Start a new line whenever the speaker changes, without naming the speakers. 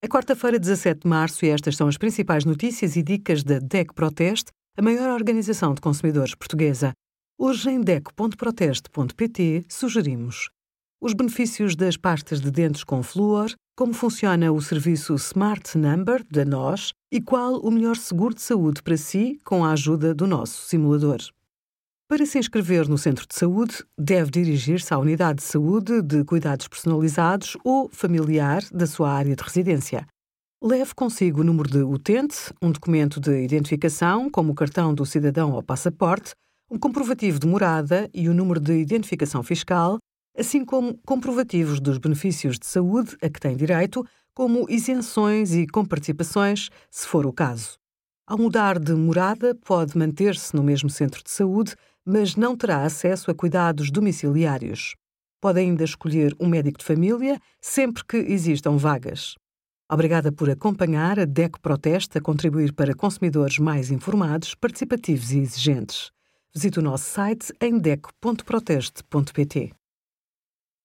É quarta-feira, 17 de março, e estas são as principais notícias e dicas da DEC Proteste, a maior organização de consumidores portuguesa. Hoje, em DEC.proteste.pt, sugerimos os benefícios das pastas de dentes com flúor, como funciona o serviço Smart Number da NOS e qual o melhor seguro de saúde para si com a ajuda do nosso simulador. Para se inscrever no centro de saúde, deve dirigir-se à unidade de saúde de cuidados personalizados ou familiar da sua área de residência. Leve consigo o número de utente, um documento de identificação, como o cartão do cidadão ou passaporte, um comprovativo de morada e o número de identificação fiscal, assim como comprovativos dos benefícios de saúde a que tem direito, como isenções e comparticipações, se for o caso. Ao mudar de morada, pode manter-se no mesmo centro de saúde, mas não terá acesso a cuidados domiciliários. Pode ainda escolher um médico de família sempre que existam vagas. Obrigada por acompanhar a DECO Protesta a contribuir para consumidores mais informados, participativos e exigentes. Visite o nosso site em deco.proteste.pt.